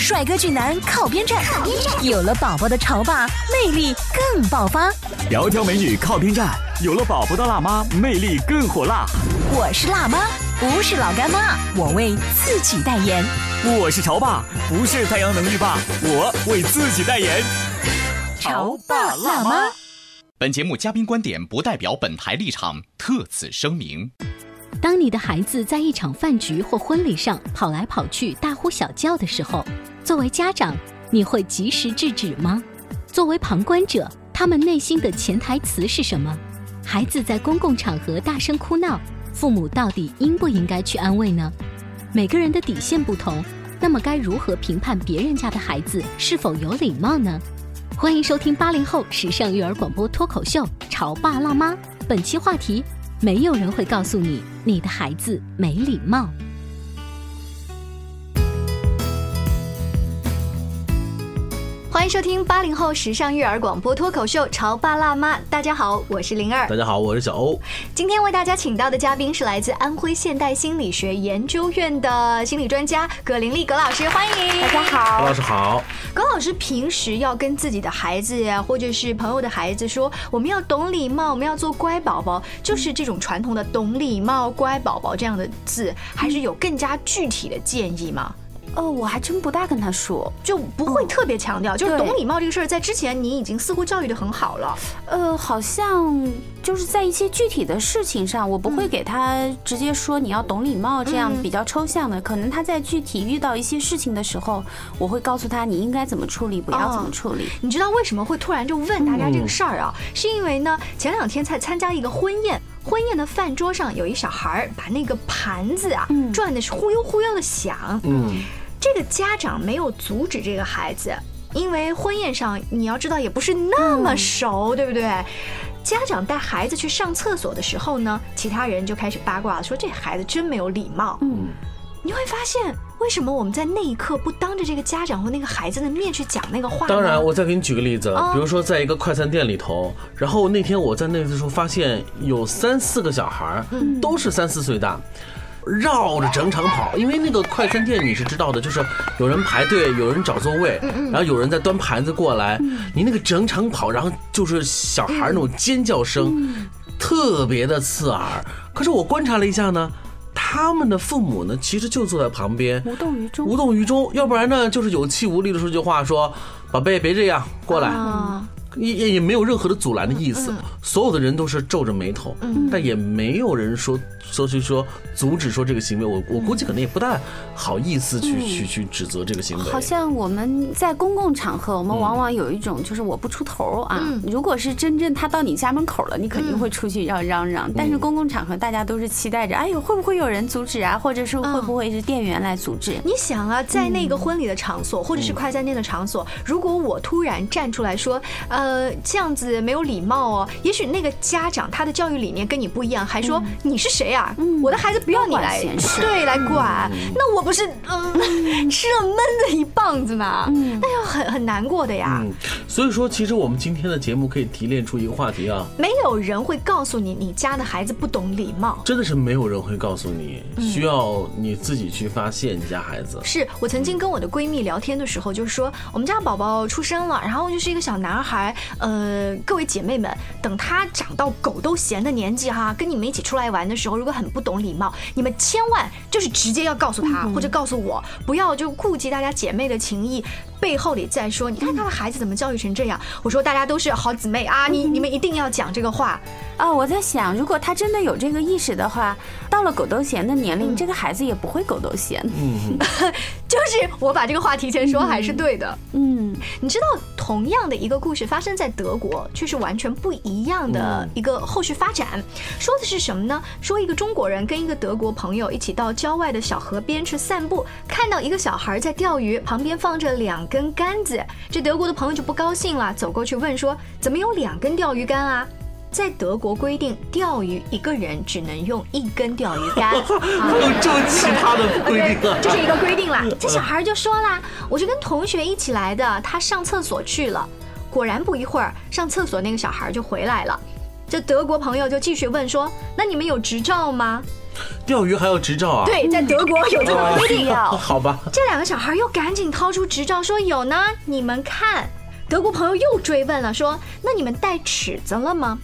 帅哥俊男靠边站，有了宝宝的潮爸魅力更爆发。窈窕美女靠边站，有了宝宝的辣妈魅力更火辣。我是辣妈，不是老干妈，我为自己代言。我是潮爸，不是太阳能浴霸，我为自己代言。潮爸辣妈。本节目嘉宾观点不代表本台立场，特此声明。当你的孩子在一场饭局或婚礼上跑来跑去、大呼小叫的时候，作为家长，你会及时制止吗？作为旁观者，他们内心的潜台词是什么？孩子在公共场合大声哭闹，父母到底应不应该去安慰呢？每个人的底线不同，那么该如何评判别人家的孩子是否有礼貌呢？欢迎收听八零后时尚育儿广播脱口秀《潮爸辣妈》，本期话题：没有人会告诉你你的孩子没礼貌。欢迎收听八零后时尚育儿广播脱口秀《潮爸辣妈》，大家好，我是灵儿。大家好，我是小欧。今天为大家请到的嘉宾是来自安徽现代心理学研究院的心理专家葛玲丽葛老师，欢迎大家好。葛老师好。葛老师平时要跟自己的孩子呀，或者是朋友的孩子说，我们要懂礼貌，我们要做乖宝宝，就是这种传统的懂礼貌、乖宝宝这样的字，还是有更加具体的建议吗？呃，我还真不大跟他说，就不会特别强调，就是懂礼貌这个事儿，在之前你已经似乎教育的很好了。呃，好像就是在一些具体的事情上，我不会给他直接说你要懂礼貌这样比较抽象的。可能他在具体遇到一些事情的时候，我会告诉他你应该怎么处理，不要怎么处理。你知道为什么会突然就问大家这个事儿啊？是因为呢，前两天才参加一个婚宴，婚宴的饭桌上有一小孩儿把那个盘子啊转的是忽悠忽悠的响。嗯。这个家长没有阻止这个孩子，因为婚宴上你要知道也不是那么熟，对不对？家长带孩子去上厕所的时候呢，其他人就开始八卦了，说这孩子真没有礼貌。嗯，你会发现为什么我们在那一刻不当着这个家长和那个孩子的面去讲那个话？当然，我再给你举个例子，比如说在一个快餐店里头，然后那天我在那的时候发现有三四个小孩，都是三四岁大。绕着整场跑，因为那个快餐店你是知道的，就是有人排队，有人找座位，然后有人在端盘子过来，你那个整场跑，然后就是小孩那种尖叫声，特别的刺耳。可是我观察了一下呢，他们的父母呢，其实就坐在旁边，无动于衷，无动于衷。要不然呢，就是有气无力的说句话，说：“宝贝，别这样，过来。”也也也没有任何的阻拦的意思，所有的人都是皱着眉头，但也没有人说说去说阻止说这个行为。我我估计可能也不大好意思去去去指责这个行为。好像我们在公共场合，我们往往有一种就是我不出头啊。如果是真正他到你家门口了，你肯定会出去要嚷嚷。但是公共场合大家都是期待着，哎呦会不会有人阻止啊？或者是会不会是店员来阻止？你想啊，在那个婚礼的场所，或者是快餐店的场所，如果我突然站出来说，呃。呃，这样子没有礼貌哦。也许那个家长他的教育理念跟你不一样，还说你是谁啊？我的孩子不要你来对来管，那我不是嗯吃了闷的一棒子吗？那要很很难过的呀。所以说，其实我们今天的节目可以提炼出一个话题啊。没有人会告诉你你家的孩子不懂礼貌，真的是没有人会告诉你，需要你自己去发现你家孩子。是我曾经跟我的闺蜜聊天的时候，就是说我们家宝宝出生了，然后就是一个小男孩。呃，各位姐妹们，等他长到狗都嫌的年纪哈，跟你们一起出来玩的时候，如果很不懂礼貌，你们千万就是直接要告诉他或者告诉我，不要就顾及大家姐妹的情谊，背后里在说，你看他的孩子怎么教育成这样。我说大家都是好姊妹啊，你你们一定要讲这个话啊。我在想，如果他真的有这个意识的话，到了狗都嫌的年龄，这个孩子也不会狗都嫌。嗯，就是我把这个话提前说还是对的。嗯。你知道，同样的一个故事发生在德国，却是完全不一样的一个后续发展。说的是什么呢？说一个中国人跟一个德国朋友一起到郊外的小河边去散步，看到一个小孩在钓鱼，旁边放着两根杆子。这德国的朋友就不高兴了，走过去问说：“怎么有两根钓鱼竿啊？”在德国规定，钓鱼一个人只能用一根钓鱼竿。有这么奇葩的规定啊！这是一个规定啦。这小孩就说啦：“我是跟同学一起来的，他上厕所去了。”果然不一会儿，上厕所那个小孩就回来了。这德国朋友就继续问说：“那你们有执照吗？钓鱼还要执照啊？”对，在德国有这个规定。好吧。这两个小孩又赶紧掏出执照说：“有呢，你们看。”德国朋友又追问了说：“那你们带尺子了吗？”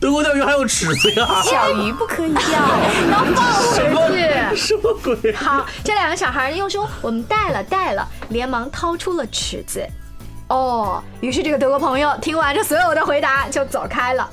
德国钓鱼还有尺子呀？小鱼不可以钓，要放回去。什么鬼？好，这两个小孩又说我们带了带了，连忙掏出了尺子。哦，于是这个德国朋友听完这所有的回答就走开了。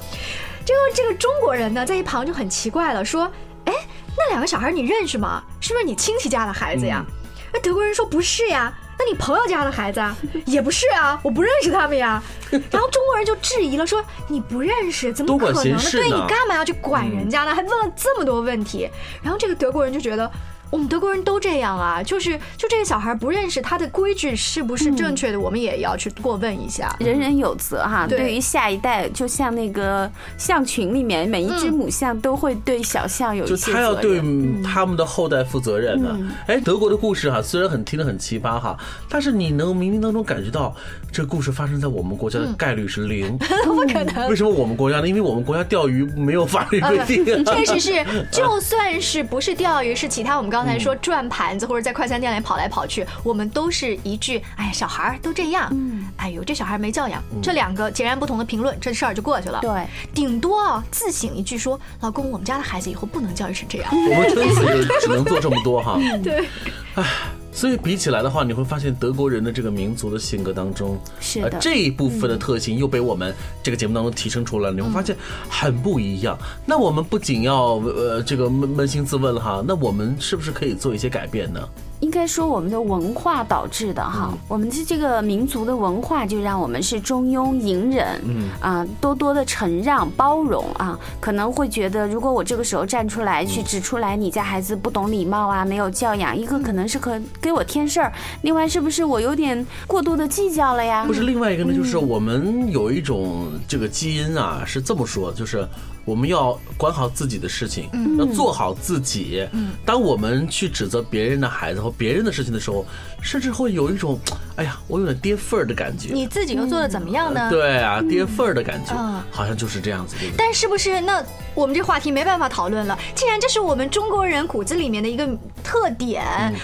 这个这个中国人呢，在一旁就很奇怪了，说：“哎，那两个小孩你认识吗？是不是你亲戚家的孩子呀？”那德国人说：“不是呀。”那你朋友家的孩子啊也不是啊，我不认识他们呀。然后中国人就质疑了，说你不认识，怎么可能呢？对你干嘛要去管人家呢？还问了这么多问题。然后这个德国人就觉得。我们德国人都这样啊，就是就这个小孩不认识他的规矩是不是正确的，我们也要去过问一下。人人有责哈，对于下一代，就像那个象群里面每一只母象都会对小象有一些就他要对他们的后代负责任的。哎，德国的故事哈，虽然很听得很奇葩哈，但是你能冥冥当中感觉到这故事发生在我们国家的概率是零，不可能。为什么我们国家呢？因为我们国家钓鱼没有法律规定。确实是，就算是不是钓鱼，是其他我们刚。才说转盘子或者在快餐店里跑来跑去，我们都是一句“哎呀，小孩都这样”，嗯，哎呦，这小孩没教养，这两个截然不同的评论，这事儿就过去了。对，顶多啊自省一句说：“老公，我们家的孩子以后不能教育成这样。”我们撑死只能做这么多哈。对，哎。所以比起来的话，你会发现德国人的这个民族的性格当中，是的，这一部分的特性又被我们这个节目当中提升出来了。你会发现很不一样。那我们不仅要呃这个扪扪心自问了哈，那我们是不是可以做一些改变呢？应该说，我们的文化导致的哈，我们的这个民族的文化就让我们是中庸隐忍，嗯啊，多多的承让包容啊，可能会觉得，如果我这个时候站出来去指出来，你家孩子不懂礼貌啊，没有教养，一个可能是可给我添事儿，另外是不是我有点过度的计较了呀？不是，另外一个呢，就是我们有一种这个基因啊，是这么说，就是。我们要管好自己的事情，要做好自己。当我们去指责别人的孩子或别人的事情的时候，甚至会有一种，哎呀，我有点跌份儿的感觉。你自己又做的怎么样呢？对啊，跌份儿的感觉，好像就是这样子。但是不是？那我们这话题没办法讨论了。既然这是我们中国人骨子里面的一个特点，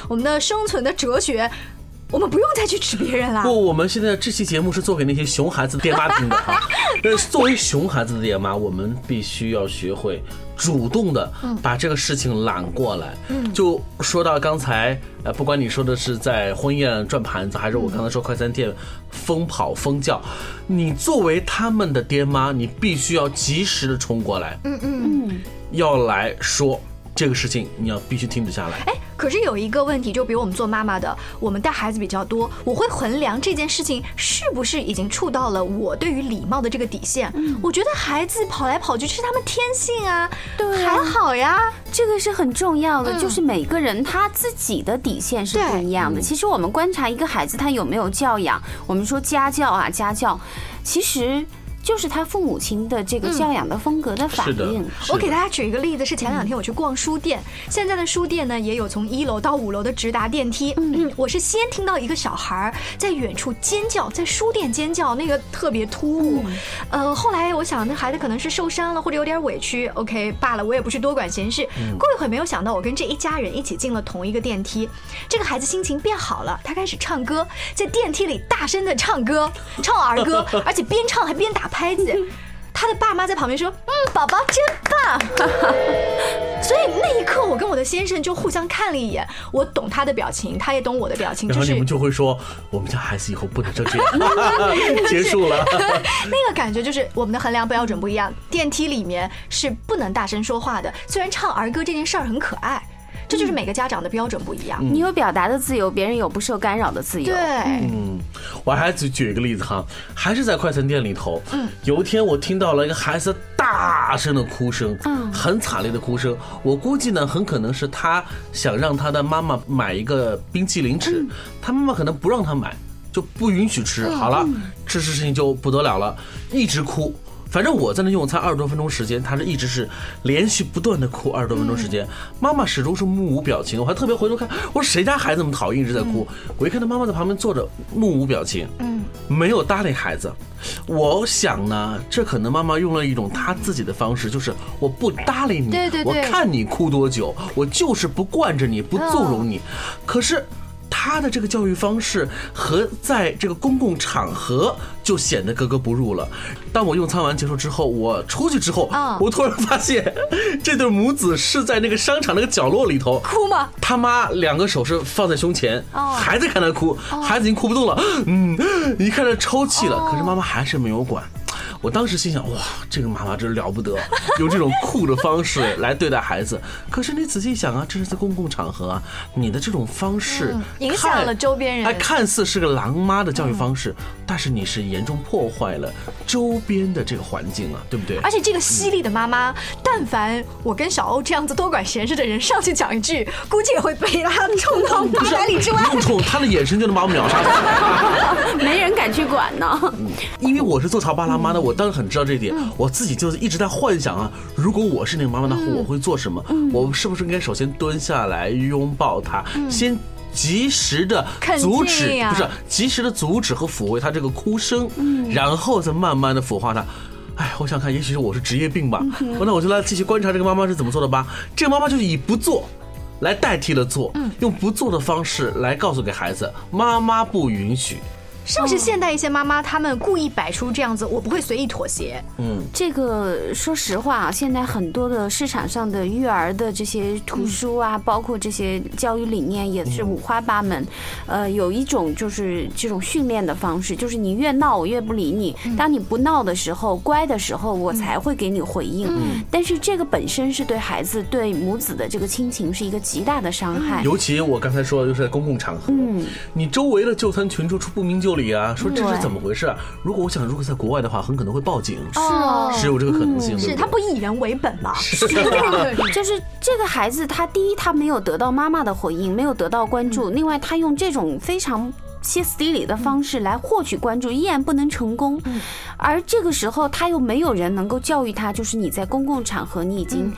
我们的生存的哲学。我们不用再去指别人了。不，我们现在这期节目是做给那些熊孩子的爹妈听的哈。呃，作为熊孩子的爹妈，我们必须要学会主动的把这个事情揽过来。嗯，就说到刚才，呃，不管你说的是在婚宴转盘子，还是我刚才说快餐店疯跑疯叫，你作为他们的爹妈，你必须要及时的冲过来。嗯嗯嗯，要来说。这个事情你要必须停止下来。哎，可是有一个问题，就比如我们做妈妈的，我们带孩子比较多，我会衡量这件事情是不是已经触到了我对于礼貌的这个底线。嗯，我觉得孩子跑来跑去是他们天性啊，对，还好呀，这个是很重要的，就是每个人他自己的底线是不一样的。其实我们观察一个孩子他有没有教养，我们说家教啊，家教，其实。就是他父母亲的这个教养的风格的反应。我给大家举一个例子，是前两天我去逛书店，现在的书店呢也有从一楼到五楼的直达电梯。嗯，我是先听到一个小孩在远处尖叫，在书店尖叫，那个特别突兀。呃，后来我想那孩子可能是受伤了或者有点委屈，OK 罢了，我也不去多管闲事。过一会儿没有想到，我跟这一家人一起进了同一个电梯，这个孩子心情变好了，他开始唱歌，在电梯里大声的唱歌，唱儿歌，而且边唱还边打。拍子，他的爸妈在旁边说：“嗯，宝宝真棒。”所以那一刻，我跟我的先生就互相看了一眼，我懂他的表情，他也懂我的表情。然后你们就会说：“我们家孩子以后不能这样。”结束了。那个感觉就是我们的衡量标准不一样。电梯里面是不能大声说话的，虽然唱儿歌这件事儿很可爱。这就是每个家长的标准不一样。你有表达的自由，别人有不受干扰的自由。对，嗯，我还举举一个例子哈，还是在快餐店里头。嗯，有一天我听到了一个孩子大声的哭声，嗯，很惨烈的哭声。我估计呢，很可能是他想让他的妈妈买一个冰淇淋吃，他妈妈可能不让他买，就不允许吃。好了，这事事情就不得了了，一直哭。反正我在那用餐二十多分钟时间，他是一直是连续不断的哭二十多分钟时间，妈妈始终是目无表情。我还特别回头看，我说谁家孩子这么讨厌，一直在哭。我一看他妈妈在旁边坐着，目无表情，嗯，没有搭理孩子。我想呢，这可能妈妈用了一种她自己的方式，就是我不搭理你，对对对，我看你哭多久，我就是不惯着你，不纵容你。可是。他的这个教育方式和在这个公共场合就显得格格不入了。当我用餐完结束之后，我出去之后，我突然发现这对母子是在那个商场那个角落里头哭吗？他妈两个手是放在胸前，还在看他哭，孩子已经哭不动了，嗯，一看他抽泣了，可是妈妈还是没有管。我当时心想，哇，这个妈妈真了不得，用这种酷的方式来对待孩子。可是你仔细想啊，这是在公共场合啊，你的这种方式影响了周边人。哎，看似是个狼妈的教育方式，但是你是严重破坏了周边的这个环境啊，对不对？而且这个犀利的妈妈，但凡我跟小欧这样子多管闲事的人上去讲一句，估计也会被他冲到八百里之外。不冲，他的眼神就能把我秒杀。没人敢去管呢。因为我是做潮爸辣妈的，我当时很知道这一点。我自己就是一直在幻想啊，如果我是那个妈妈的话，我会做什么？我是不是应该首先蹲下来拥抱她，先及时的阻止，不是及时的阻止和抚慰她这个哭声，然后再慢慢的抚化她。哎，我想看，也许是我是职业病吧。那我就来继续观察这个妈妈是怎么做的吧。这个妈妈就是以不做来代替了做，用不做的方式来告诉给孩子，妈妈不允许。是不是现代一些妈妈她们故意摆出这样子，我不会随意妥协？嗯，这个说实话啊，现在很多的市场上的育儿的这些图书啊，包括这些教育理念也是五花八门。呃，有一种就是这种训练的方式，就是你越闹我越不理你，当你不闹的时候，乖的时候，我才会给你回应。嗯，但是这个本身是对孩子对母子的这个亲情是一个极大的伤害。尤其我刚才说的就是在公共场合，嗯，你周围的就餐群众出不明就。里啊，说这是怎么回事？如果我想，如果在国外的话，很可能会报警。是哦，是有这个可能性。是他不以人为本吗？是，就是这个孩子，他第一，他没有得到妈妈的回应，没有得到关注；另外，他用这种非常歇斯底里的方式来获取关注，依然不能成功。而这个时候，他又没有人能够教育他，就是你在公共场合，你已经。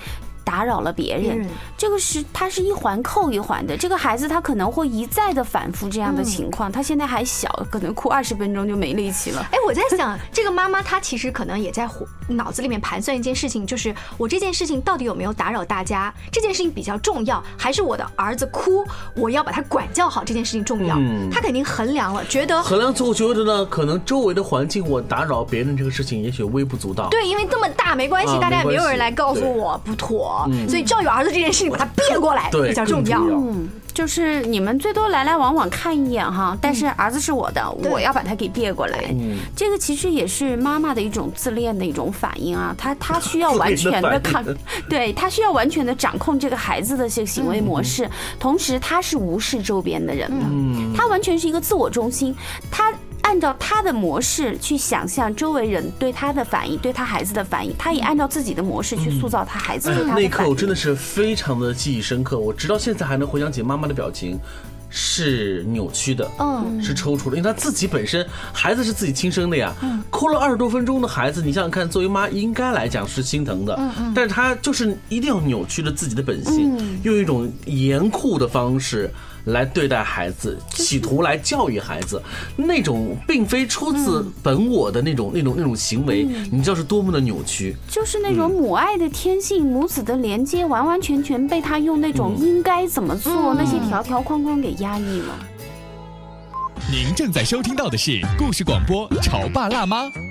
打扰了别人，这个是他是一环扣一环的。这个孩子他可能会一再的反复这样的情况。他现在还小，可能哭二十分钟就没力气了。哎，我在想，这个妈妈她其实可能也在脑子里面盘算一件事情，就是我这件事情到底有没有打扰大家？这件事情比较重要，还是我的儿子哭，我要把他管教好这件事情重要？他肯定衡量了，觉得衡量之后觉得呢，可能周围的环境我打扰别人这个事情也许微不足道。对，因为这么大没关系，大家也没有人来告诉我不妥。所以教育儿子这件事情，把它变过来比较重要。嗯，就是你们最多来来往往看一眼哈，但是儿子是我的，我要把他给变过来。嗯，这个其实也是妈妈的一种自恋的一种反应啊，他他 需要完全的看，对他需要完全的掌控这个孩子的这个行为模式，同时他是无视周边的人的，他完全是一个自我中心，他。按照他的模式去想象周围人对他的反应，对他孩子的反应，他也按照自己的模式去塑造他孩子的。那一刻我真的是非常的记忆深刻，我直到现在还能回想起妈妈的表情是扭曲的，嗯，是抽搐的，因为他自己本身孩子是自己亲生的呀，哭了二十多分钟的孩子，你想想看，作为妈应该来讲是心疼的，嗯嗯，但是他就是一定要扭曲了自己的本性，用一种严酷的方式。来对待孩子，企图来教育孩子，那种并非出自本我的那种、那种、那种行为，你知道是多么的扭曲。就是那种母爱的天性，母子的连接，完完全全被他用那种应该怎么做那些条条框框给压抑了。您正在收听到的是故事广播《潮爸辣妈》。《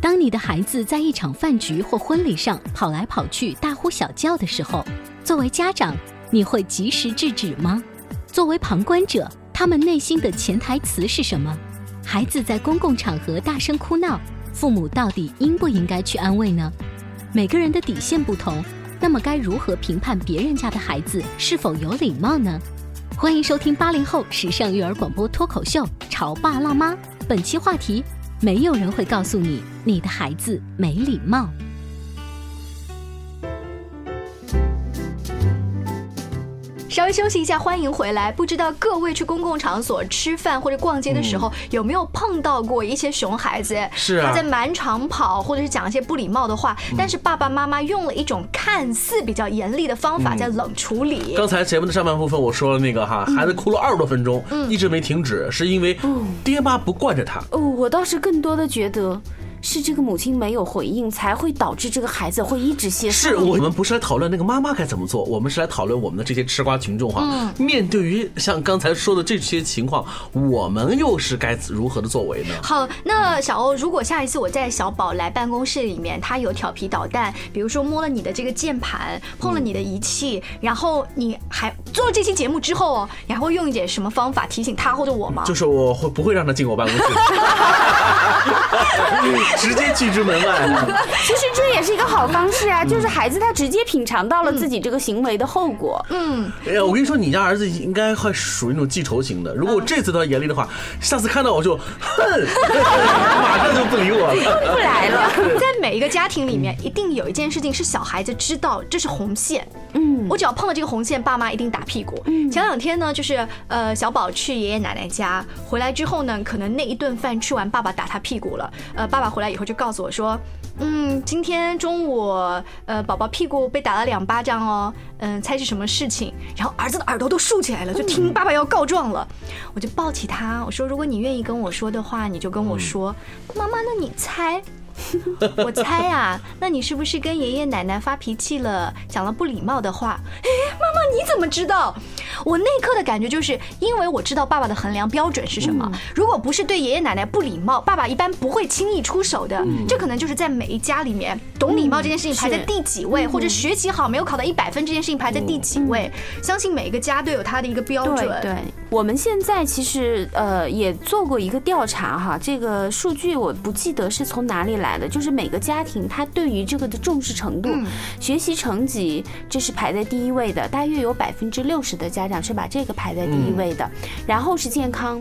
当你的孩子在一场饭局或婚礼上跑来跑去、大呼小叫的时候，作为家长，你会及时制止吗？作为旁观者，他们内心的潜台词是什么？孩子在公共场合大声哭闹，父母到底应不应该去安慰呢？每个人的底线不同，那么该如何评判别人家的孩子是否有礼貌呢？欢迎收听八零后时尚育儿广播脱口秀《潮爸辣妈》，本期话题。没有人会告诉你，你的孩子没礼貌。稍微休息一下，欢迎回来。不知道各位去公共场所吃饭或者逛街的时候，有没有碰到过一些熊孩子？是啊，他在满场跑，或者是讲一些不礼貌的话，但是爸爸妈妈用了一种看似比较严厉的方法在冷处理。刚才节目的上半部分我说了那个哈，孩子哭了二十多分钟，一直没停止，是因为爹妈不惯着他。哦，我倒是更多的觉得。是这个母亲没有回应，才会导致这个孩子会一直歇斯。是我们不是来讨论那个妈妈该怎么做，我们是来讨论我们的这些吃瓜群众哈。面对于像刚才说的这些情况，我们又是该如何的作为呢？好，那小欧，如果下一次我在小宝来办公室里面，他有调皮捣蛋，比如说摸了你的这个键盘，碰了你的仪器，然后你还做了这期节目之后哦，你还会用一点什么方法提醒他或者我吗？就是我会不会让他进我办公室？直接拒之门外。其实这也是一个好方式啊，就是孩子他直接品尝到了自己这个行为的后果。嗯，哎呀，我跟你说，你家儿子应该会属于那种记仇型的。如果我这次他严厉的话，下次看到我就 哼，马上就不理我了，不来了。在每一个家庭里面，一定有一件事情是小孩子知道这是红线。嗯，我只要碰了这个红线，爸妈一定打屁股。前两天呢，就是呃小宝去爷爷奶奶家回来之后呢，可能那一顿饭吃完，爸爸打他屁股了。呃，爸爸回来以后就告诉我说，嗯，今天中午呃宝宝屁股被打了两巴掌哦，嗯，猜是什么事情？然后儿子的耳朵都竖起来了，就听爸爸要告状了。我就抱起他，我说如果你愿意跟我说的话，你就跟我说。妈妈，那你猜？我猜啊，那你是不是跟爷爷奶奶发脾气了，讲了不礼貌的话？哎，妈妈你怎么知道？我那一刻的感觉就是，因为我知道爸爸的衡量标准是什么。如果不是对爷爷奶奶不礼貌，爸爸一般不会轻易出手的。这可能就是在每一家里面，懂礼貌这件事情排在第几位，或者学习好没有考到一百分这件事情排在第几位。相信每一个家都有他的一个标准。对，我们现在其实呃也做过一个调查哈，这个数据我不记得是从哪里来的，就是每个家庭他对于这个的重视程度，学习成绩这是排在第一位的，大约有百分之六十的家。长是把这个排在第一位的，然后是健康。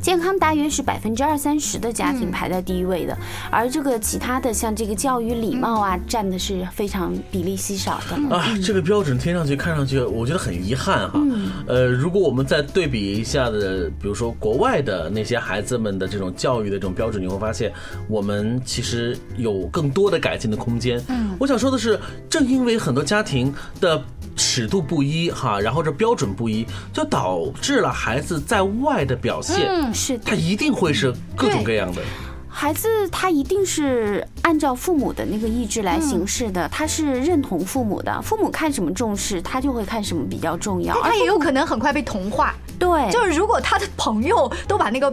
健康大约是百分之二三十的家庭排在第一位的，而这个其他的像这个教育礼貌啊，占的是非常比例稀少的。啊，这个标准听上去看上去，我觉得很遗憾哈。呃，如果我们再对比一下的，比如说国外的那些孩子们的这种教育的这种标准，你会发现我们其实有更多的改进的空间。嗯，我想说的是，正因为很多家庭的尺度不一哈，然后这标准不一，就导致了孩子在外的表现。嗯是，他一定会是各种各样的。孩子他一定是按照父母的那个意志来行事的，他是认同父母的，父母看什么重视，他就会看什么比较重要。他也有可能很快被同化。对，就是如果他的朋友都把那个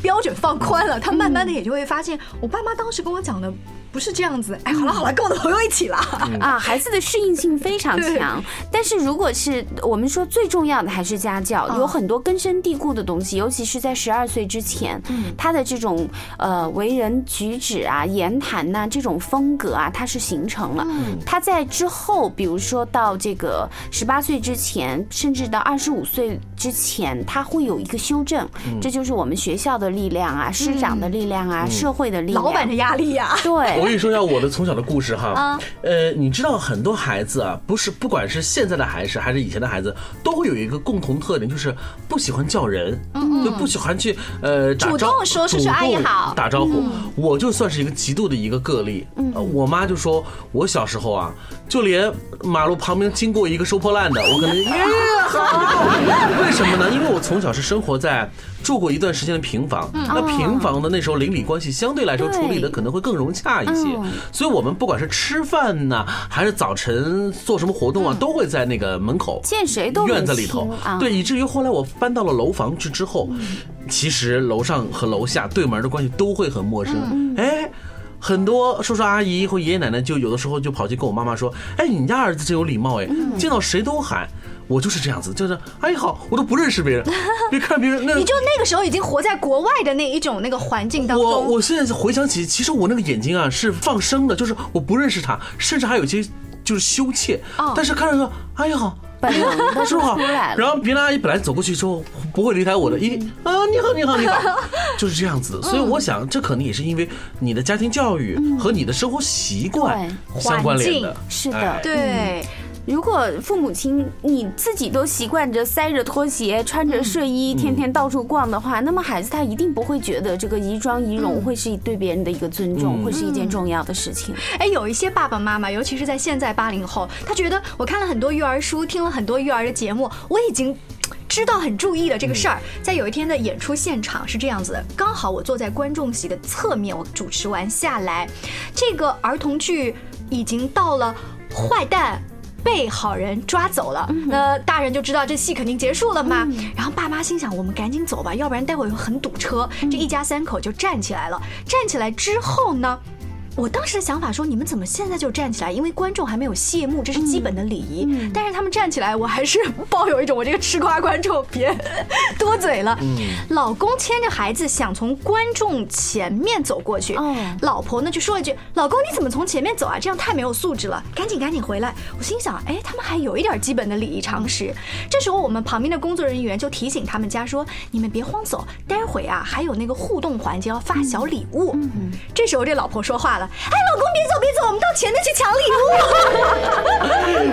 标准放宽了，他慢慢的也就会发现，我爸妈当时跟我讲的。不是这样子，哎，好了好了，跟我的朋友一起了啊！孩子的适应性非常强，但是如果是我们说最重要的还是家教，有很多根深蒂固的东西，尤其是在十二岁之前，他的这种呃为人举止啊、言谈呐这种风格啊，它是形成了。他在之后，比如说到这个十八岁之前，甚至到二十五岁之前，他会有一个修正。这就是我们学校的力量啊，师长的力量啊，社会的力量，老板的压力呀，对。我跟你说一下我的从小的故事哈。呃，你知道很多孩子啊，不是不管是现在的孩子还是以前的孩子，都会有一个共同特点，就是不喜欢叫人，就不喜欢去呃主动说叔叔阿姨好打招呼。我就算是一个极度的一个个例。我妈就说我小时候啊，就连马路旁边经过一个收破烂的，我可能耶好。为什么呢？因为我从小是生活在。住过一段时间的平房，那平房的那时候邻里关系相对来说处理的可能会更融洽一些，所以我们不管是吃饭呢，还是早晨做什么活动啊，都会在那个门口见谁都院子里头，对，以至于后来我搬到了楼房去之后，其实楼上和楼下对门的关系都会很陌生，哎，很多叔叔阿姨或爷爷奶奶就有的时候就跑去跟我妈妈说，哎，你家儿子真有礼貌哎，见到谁都喊。我就是这样子，就是阿姨好，我都不认识别人，别看别人那。你就那个时候已经活在国外的那一种那个环境当中。我我现在回想起，其实我那个眼睛啊是放生的，就是我不认识他，甚至还有些就是羞怯。哦。但是看着说阿姨好，本能叔 好，然后别的阿姨本来走过去之后不会离开我的，一啊你好你好你好，就是这样子。所以我想，这可能也是因为你的家庭教育和你的生活习惯相关联的。是的，对。如果父母亲你自己都习惯着塞着拖鞋、穿着睡衣，天天到处逛的话，那么孩子他一定不会觉得这个仪装仪容会是对别人的一个尊重，会是一件重要的事情。哎，有一些爸爸妈妈，尤其是在现在八零后，他觉得我看了很多育儿书，听了很多育儿的节目，我已经知道很注意了这个事儿。在有一天的演出现场是这样子的，刚好我坐在观众席的侧面，我主持完下来，这个儿童剧已经到了坏蛋。被好人抓走了，那大人就知道这戏肯定结束了嘛。然后爸妈心想，我们赶紧走吧，要不然待会儿又很堵车。这一家三口就站起来了。站起来之后呢？我当时的想法说，你们怎么现在就站起来？因为观众还没有谢幕，这是基本的礼仪。但是他们站起来，我还是 抱有一种我这个吃瓜观众别 多嘴了。老公牵着孩子想从观众前面走过去，老婆呢就说了一句：“老公你怎么从前面走啊？这样太没有素质了，赶紧赶紧回来。”我心想，哎，他们还有一点基本的礼仪常识。这时候我们旁边的工作人员就提醒他们家说：“你们别慌走，待会啊还有那个互动环节要发小礼物。”这时候这老婆说话了。哎，老公，别走，别走，我们到前面去抢礼物。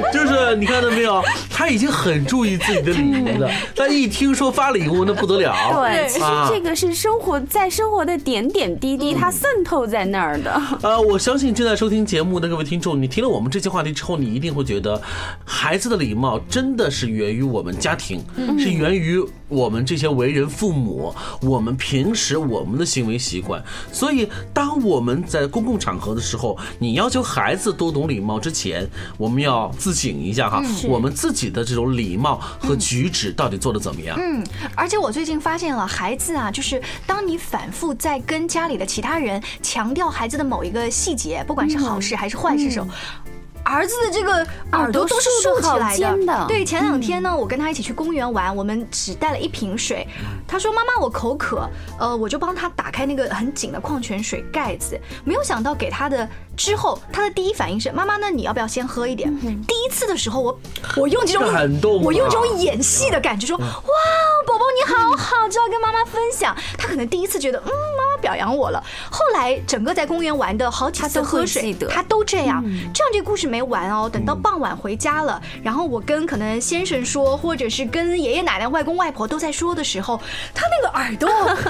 就是你看到没有，他已经很注意自己的礼仪了。但一听说发礼物，那不得了。对，其实这个是生活在生活的点点滴滴，它渗透在那儿的。呃，我相信正在收听节目的各位听众，你听了我们这期话题之后，你一定会觉得，孩子的礼貌真的是源于我们家庭，是源于我们这些为人父母，我们平时我们的行为习惯。所以，当我们在公共场合的时候，你要求孩子多懂礼貌之前，我们要自省一下哈，我们自己的这种礼貌和举止到底做的怎么样？嗯，而且我最近发现了，孩子啊，就是当你反复在跟家里的其他人强调孩子的某一个细节，不管是好事还是坏事时候。儿子的这个耳朵都是竖起来的。对，前两天呢，我跟他一起去公园玩，我们只带了一瓶水。他说：“妈妈，我口渴。”呃，我就帮他打开那个很紧的矿泉水盖子。没有想到给他的之后，他的第一反应是：“妈妈，那你要不要先喝一点？”第一次的时候，我我用这种我用这种演戏的感觉说：“哇，宝宝你好好，就要跟妈妈分享。”他可能第一次觉得：“嗯，妈妈表扬我了。”后来整个在公园玩的好几次喝水，他都这样。这样这个故事没。没完哦，等到傍晚回家了，然后我跟可能先生说，或者是跟爷爷奶奶、外公外婆都在说的时候，他那个耳朵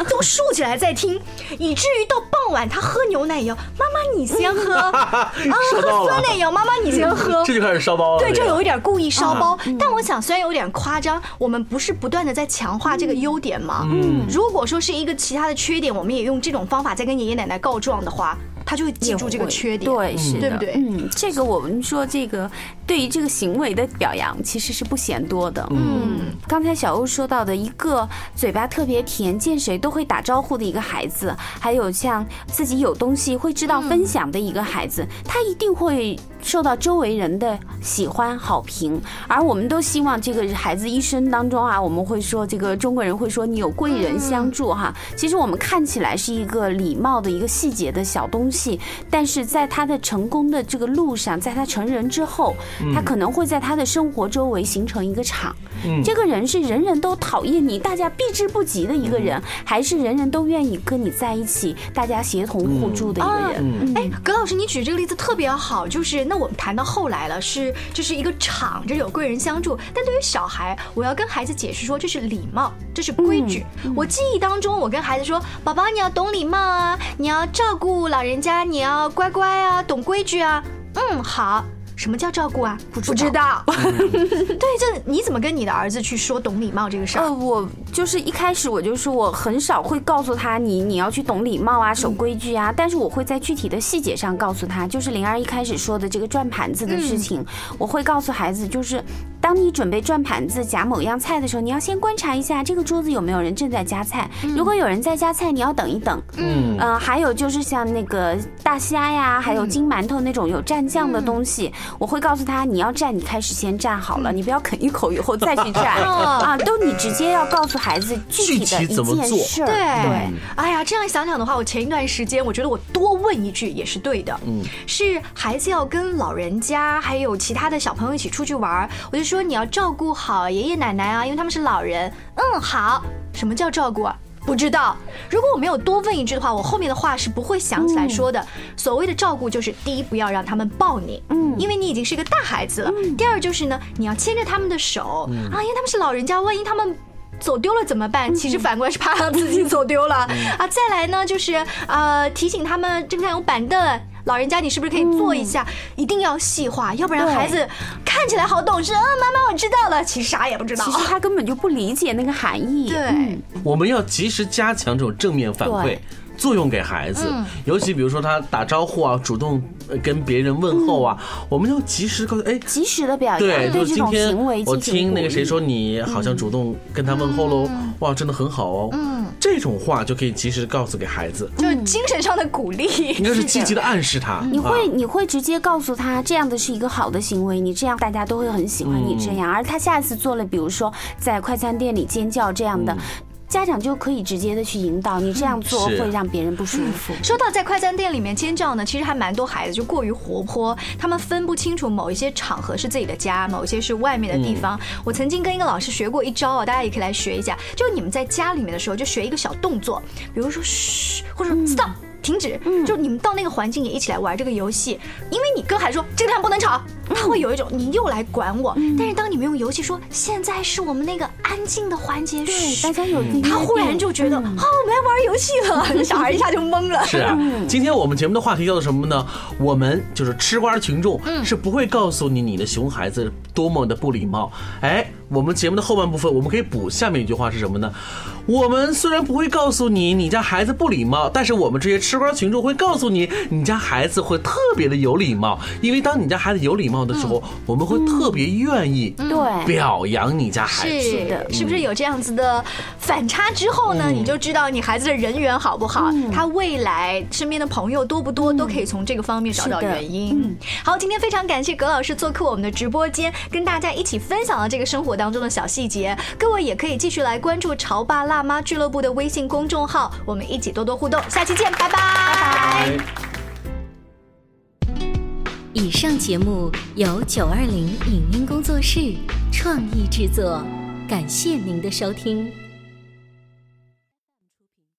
都竖起来在听，以至于到傍晚他喝牛奶也要妈妈你先喝 啊，喝酸奶也要妈妈你先喝，这就开始烧包了。对，就有一点故意烧包。但我想虽然有点夸张，我们不是不断的在强化这个优点吗？嗯，如果说是一个其他的缺点，我们也用这种方法在跟爷爷奶奶告状的话。他就会记住这个缺点，对，是的，对不对？嗯，这个我们说这个对于这个行为的表扬其实是不嫌多的。嗯，刚才小欧说到的一个嘴巴特别甜，见谁都会打招呼的一个孩子，还有像自己有东西会知道分享的一个孩子，他一定会受到周围人的喜欢、好评。而我们都希望这个孩子一生当中啊，我们会说这个中国人会说你有贵人相助哈。其实我们看起来是一个礼貌的一个细节的小东西，但是在他的成功的这个路上，在他成人之后，他可能会在他的生活周围形成一个场。这个人是人人都讨厌你，大家避之不及的一个人，还是人人都愿意跟你在一起，大家协同互助的一个人？哎，葛老师，你举这个例子特别好，就是那我们谈到后来了，是这是一个场，这有贵人相助。但对于小孩，我要跟孩子解释说，这是礼貌，这是规矩。我记忆当中，我跟孩子说，宝宝你要懂礼貌啊，你要照顾老人家，家你要乖乖啊，懂规矩啊。嗯，好。什么叫照顾啊？不知道。对，这你怎么跟你的儿子去说懂礼貌这个事儿？呃，我就是一开始我就说我很少会告诉他你你要去懂礼貌啊，守规矩啊，但是我会在具体的细节上告诉他，就是灵儿一开始说的这个转盘子的事情，我会告诉孩子，就是当你准备转盘子夹某样菜的时候，你要先观察一下这个桌子有没有人正在夹菜，如果有人在夹菜，你要等一等。嗯，呃，还有就是像那个大虾呀，还有金馒头那种有蘸酱的东西。我会告诉他，你要站，你开始先站好了，你不要啃一口以后再去站 啊，都你直接要告诉孩子具体的一件事。对对，哎呀，这样想想的话，我前一段时间我觉得我多问一句也是对的。嗯，是孩子要跟老人家还有其他的小朋友一起出去玩，我就说你要照顾好爷爷奶奶啊，因为他们是老人。嗯，好，什么叫照顾啊？不知道，如果我没有多问一句的话，我后面的话是不会想起来说的。所谓的照顾，就是第一，不要让他们抱你，嗯，因为你已经是一个大孩子了。第二就是呢，你要牵着他们的手啊，因为他们是老人家，万一他们走丢了怎么办？其实反过来是怕他自己走丢了啊。再来呢，就是呃提醒他们这边有板凳。老人家，你是不是可以做一下？一定要细化，要不然孩子看起来好懂事。嗯，妈妈，我知道了，其实啥也不知道。其实他根本就不理解那个含义。对，我们要及时加强这种正面反馈。作用给孩子，尤其比如说他打招呼啊，主动跟别人问候啊，我们要及时告诉哎，及时的表扬对，就是今天我听那个谁说你好像主动跟他问候喽，哇，真的很好哦，嗯，这种话就可以及时告诉给孩子，就是精神上的鼓励，应该是积极的暗示他。你会你会直接告诉他这样的是一个好的行为，你这样大家都会很喜欢你这样，而他下次做了，比如说在快餐店里尖叫这样的。家长就可以直接的去引导你这样做会让别人不舒服。说到在快餐店里面尖叫呢，其实还蛮多孩子就过于活泼，他们分不清楚某一些场合是自己的家，某一些是外面的地方。我曾经跟一个老师学过一招啊，大家也可以来学一下。就你们在家里面的时候，就学一个小动作，比如说嘘，或者 stop。停止，就你们到那个环境也一起来玩这个游戏，因为你跟孩子说这个地方不能吵，他会有一种你又来管我。但是当你们用游戏说现在是我们那个安静的环节，对，大家有他忽然就觉得哦，我们来玩游戏了，小孩一下就懵了。是啊，今天我们节目的话题叫做什么呢？我们就是吃瓜群众，是不会告诉你你的熊孩子多么的不礼貌。哎，我们节目的后半部分我们可以补下面一句话是什么呢？我们虽然不会告诉你你家孩子不礼貌，但是我们这些吃瓜群众会告诉你，你家孩子会特别的有礼貌。因为当你家孩子有礼貌的时候，我们会特别愿意对表扬你家孩子。是的，是不是有这样子的反差之后呢？你就知道你孩子的人缘好不好，他未来身边的朋友多不多，都可以从这个方面找到原因。好，今天非常感谢葛老师做客我们的直播间，跟大家一起分享了这个生活当中的小细节。各位也可以继续来关注潮爸辣。妈俱乐部的微信公众号，我们一起多多互动，下期见，拜拜拜拜。以上节目由九二零影音工作室创意制作，感谢您的收听。